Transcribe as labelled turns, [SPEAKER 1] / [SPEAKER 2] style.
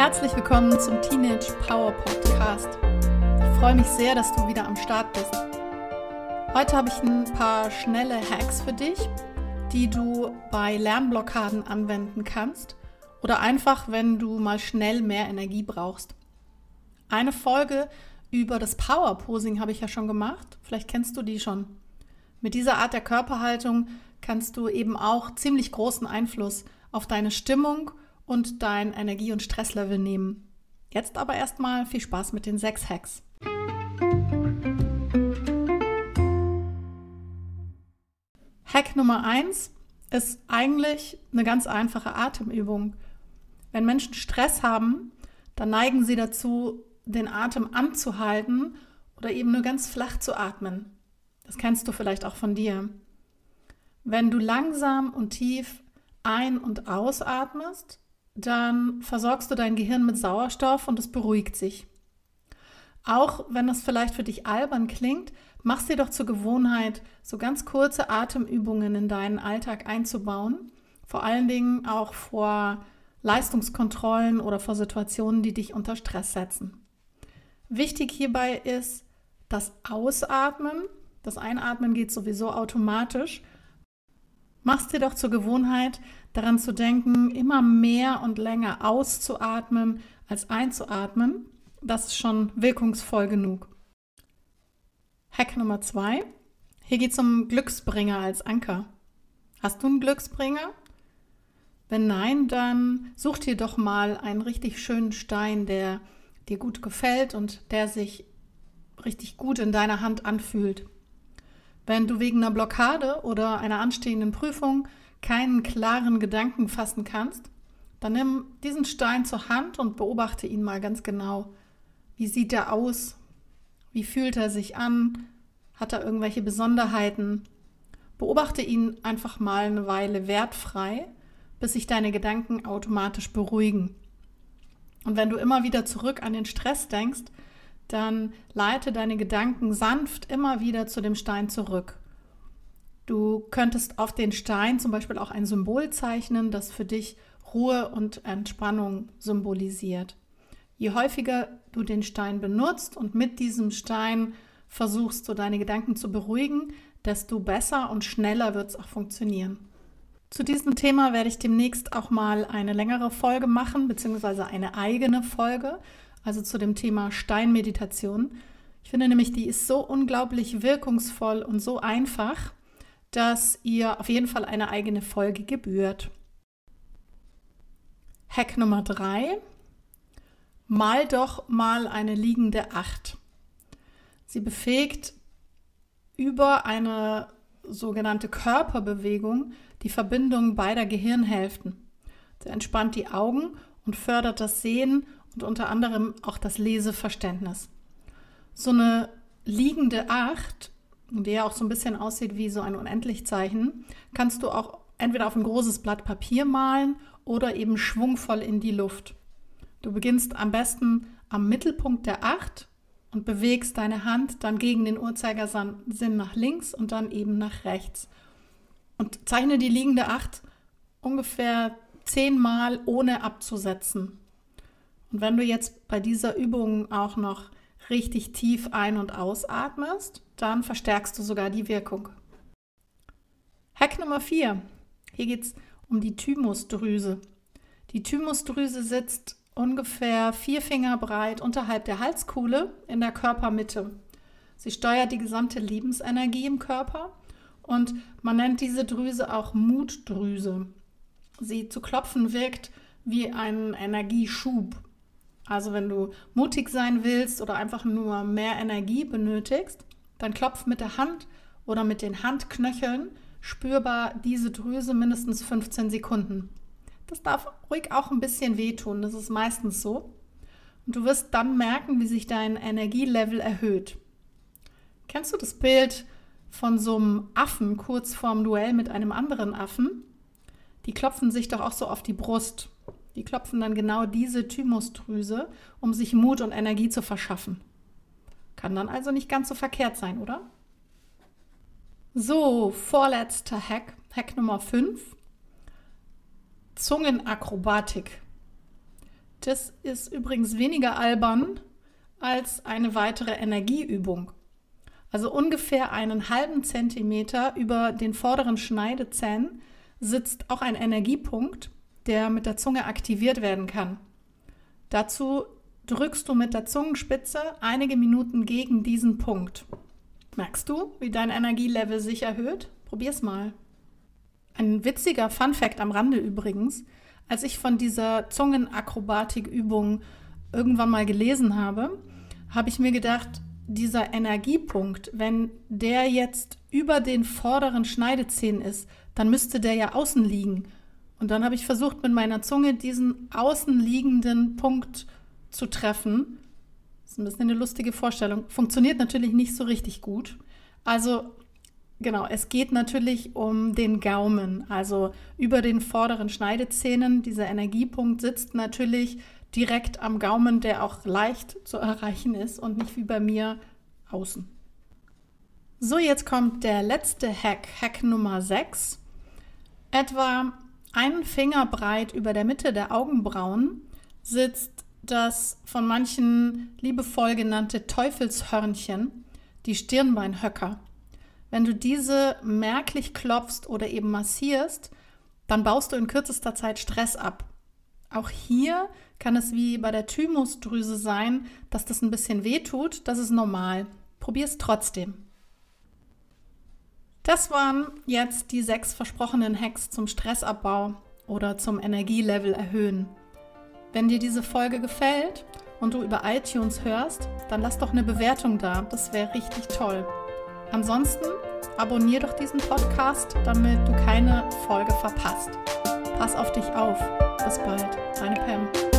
[SPEAKER 1] Herzlich willkommen zum Teenage Power Podcast. Ich freue mich sehr, dass du wieder am Start bist. Heute habe ich ein paar schnelle Hacks für dich, die du bei Lernblockaden anwenden kannst oder einfach, wenn du mal schnell mehr Energie brauchst. Eine Folge über das Power Posing habe ich ja schon gemacht. Vielleicht kennst du die schon. Mit dieser Art der Körperhaltung kannst du eben auch ziemlich großen Einfluss auf deine Stimmung und dein Energie- und Stresslevel nehmen. Jetzt aber erstmal viel Spaß mit den sechs Hacks. Hack Nummer eins ist eigentlich eine ganz einfache Atemübung. Wenn Menschen Stress haben, dann neigen sie dazu, den Atem anzuhalten oder eben nur ganz flach zu atmen. Das kennst du vielleicht auch von dir. Wenn du langsam und tief ein- und ausatmest, dann versorgst du dein Gehirn mit Sauerstoff und es beruhigt sich. Auch wenn das vielleicht für dich albern klingt, mach dir doch zur Gewohnheit, so ganz kurze Atemübungen in deinen Alltag einzubauen. Vor allen Dingen auch vor Leistungskontrollen oder vor Situationen, die dich unter Stress setzen. Wichtig hierbei ist das Ausatmen. Das Einatmen geht sowieso automatisch. Mach's dir doch zur Gewohnheit, daran zu denken, immer mehr und länger auszuatmen als einzuatmen. Das ist schon wirkungsvoll genug. Hack Nummer zwei. Hier geht es um Glücksbringer als Anker. Hast du einen Glücksbringer? Wenn nein, dann such dir doch mal einen richtig schönen Stein, der dir gut gefällt und der sich richtig gut in deiner Hand anfühlt. Wenn du wegen einer Blockade oder einer anstehenden Prüfung keinen klaren Gedanken fassen kannst, dann nimm diesen Stein zur Hand und beobachte ihn mal ganz genau. Wie sieht er aus? Wie fühlt er sich an? Hat er irgendwelche Besonderheiten? Beobachte ihn einfach mal eine Weile wertfrei, bis sich deine Gedanken automatisch beruhigen. Und wenn du immer wieder zurück an den Stress denkst, dann leite deine Gedanken sanft immer wieder zu dem Stein zurück. Du könntest auf den Stein zum Beispiel auch ein Symbol zeichnen, das für dich Ruhe und Entspannung symbolisiert. Je häufiger du den Stein benutzt und mit diesem Stein versuchst du deine Gedanken zu beruhigen, desto besser und schneller wird es auch funktionieren. Zu diesem Thema werde ich demnächst auch mal eine längere Folge machen, beziehungsweise eine eigene Folge, also zu dem Thema Steinmeditation. Ich finde nämlich, die ist so unglaublich wirkungsvoll und so einfach dass ihr auf jeden Fall eine eigene Folge gebührt. Hack Nummer drei: Mal doch mal eine liegende Acht. Sie befähigt über eine sogenannte Körperbewegung die Verbindung beider Gehirnhälften. Sie entspannt die Augen und fördert das Sehen und unter anderem auch das Leseverständnis. So eine liegende Acht der auch so ein bisschen aussieht wie so ein Unendlichzeichen, kannst du auch entweder auf ein großes Blatt Papier malen oder eben schwungvoll in die Luft. Du beginnst am besten am Mittelpunkt der Acht und bewegst deine Hand dann gegen den Uhrzeigersinn nach links und dann eben nach rechts. Und zeichne die liegende Acht ungefähr zehnmal ohne abzusetzen. Und wenn du jetzt bei dieser Übung auch noch richtig tief ein- und ausatmest, dann verstärkst du sogar die Wirkung. Hack Nummer 4. Hier geht es um die Thymusdrüse. Die Thymusdrüse sitzt ungefähr vier Finger breit unterhalb der Halskuhle in der Körpermitte. Sie steuert die gesamte Lebensenergie im Körper und man nennt diese Drüse auch Mutdrüse. Sie zu klopfen wirkt wie ein Energieschub. Also wenn du mutig sein willst oder einfach nur mehr Energie benötigst, dann klopf mit der Hand oder mit den Handknöcheln spürbar diese Drüse mindestens 15 Sekunden. Das darf ruhig auch ein bisschen wehtun, das ist meistens so. Und du wirst dann merken, wie sich dein Energielevel erhöht. Kennst du das Bild von so einem Affen kurz vorm Duell mit einem anderen Affen? Die klopfen sich doch auch so auf die Brust. Die klopfen dann genau diese Thymusdrüse, um sich Mut und Energie zu verschaffen. Kann dann also nicht ganz so verkehrt sein, oder? So, vorletzter Hack, Hack Nummer 5. Zungenakrobatik. Das ist übrigens weniger albern als eine weitere Energieübung. Also ungefähr einen halben Zentimeter über den vorderen Schneidezähnen sitzt auch ein Energiepunkt, der mit der Zunge aktiviert werden kann. Dazu drückst du mit der Zungenspitze einige Minuten gegen diesen Punkt. Merkst du, wie dein Energielevel sich erhöht? Probier's mal. Ein witziger Fun-Fact am Rande übrigens: Als ich von dieser Zungenakrobatikübung irgendwann mal gelesen habe, habe ich mir gedacht, dieser Energiepunkt, wenn der jetzt über den vorderen Schneidezähnen ist, dann müsste der ja außen liegen. Und dann habe ich versucht, mit meiner Zunge diesen außen liegenden Punkt zu treffen. Das ist ein bisschen eine lustige Vorstellung. Funktioniert natürlich nicht so richtig gut. Also genau, es geht natürlich um den Gaumen. Also über den vorderen Schneidezähnen. Dieser Energiepunkt sitzt natürlich direkt am Gaumen, der auch leicht zu erreichen ist und nicht wie bei mir außen. So, jetzt kommt der letzte Hack, Hack Nummer 6. Etwa einen Finger breit über der Mitte der Augenbrauen sitzt das von manchen liebevoll genannte Teufelshörnchen, die Stirnbeinhöcker. Wenn du diese merklich klopfst oder eben massierst, dann baust du in kürzester Zeit Stress ab. Auch hier kann es wie bei der Thymusdrüse sein, dass das ein bisschen weh tut. Das ist normal. Probier es trotzdem. Das waren jetzt die sechs versprochenen Hacks zum Stressabbau oder zum Energielevel erhöhen. Wenn dir diese Folge gefällt und du über iTunes hörst, dann lass doch eine Bewertung da. Das wäre richtig toll. Ansonsten abonnier doch diesen Podcast, damit du keine Folge verpasst. Pass auf dich auf. Bis bald. Deine Pam.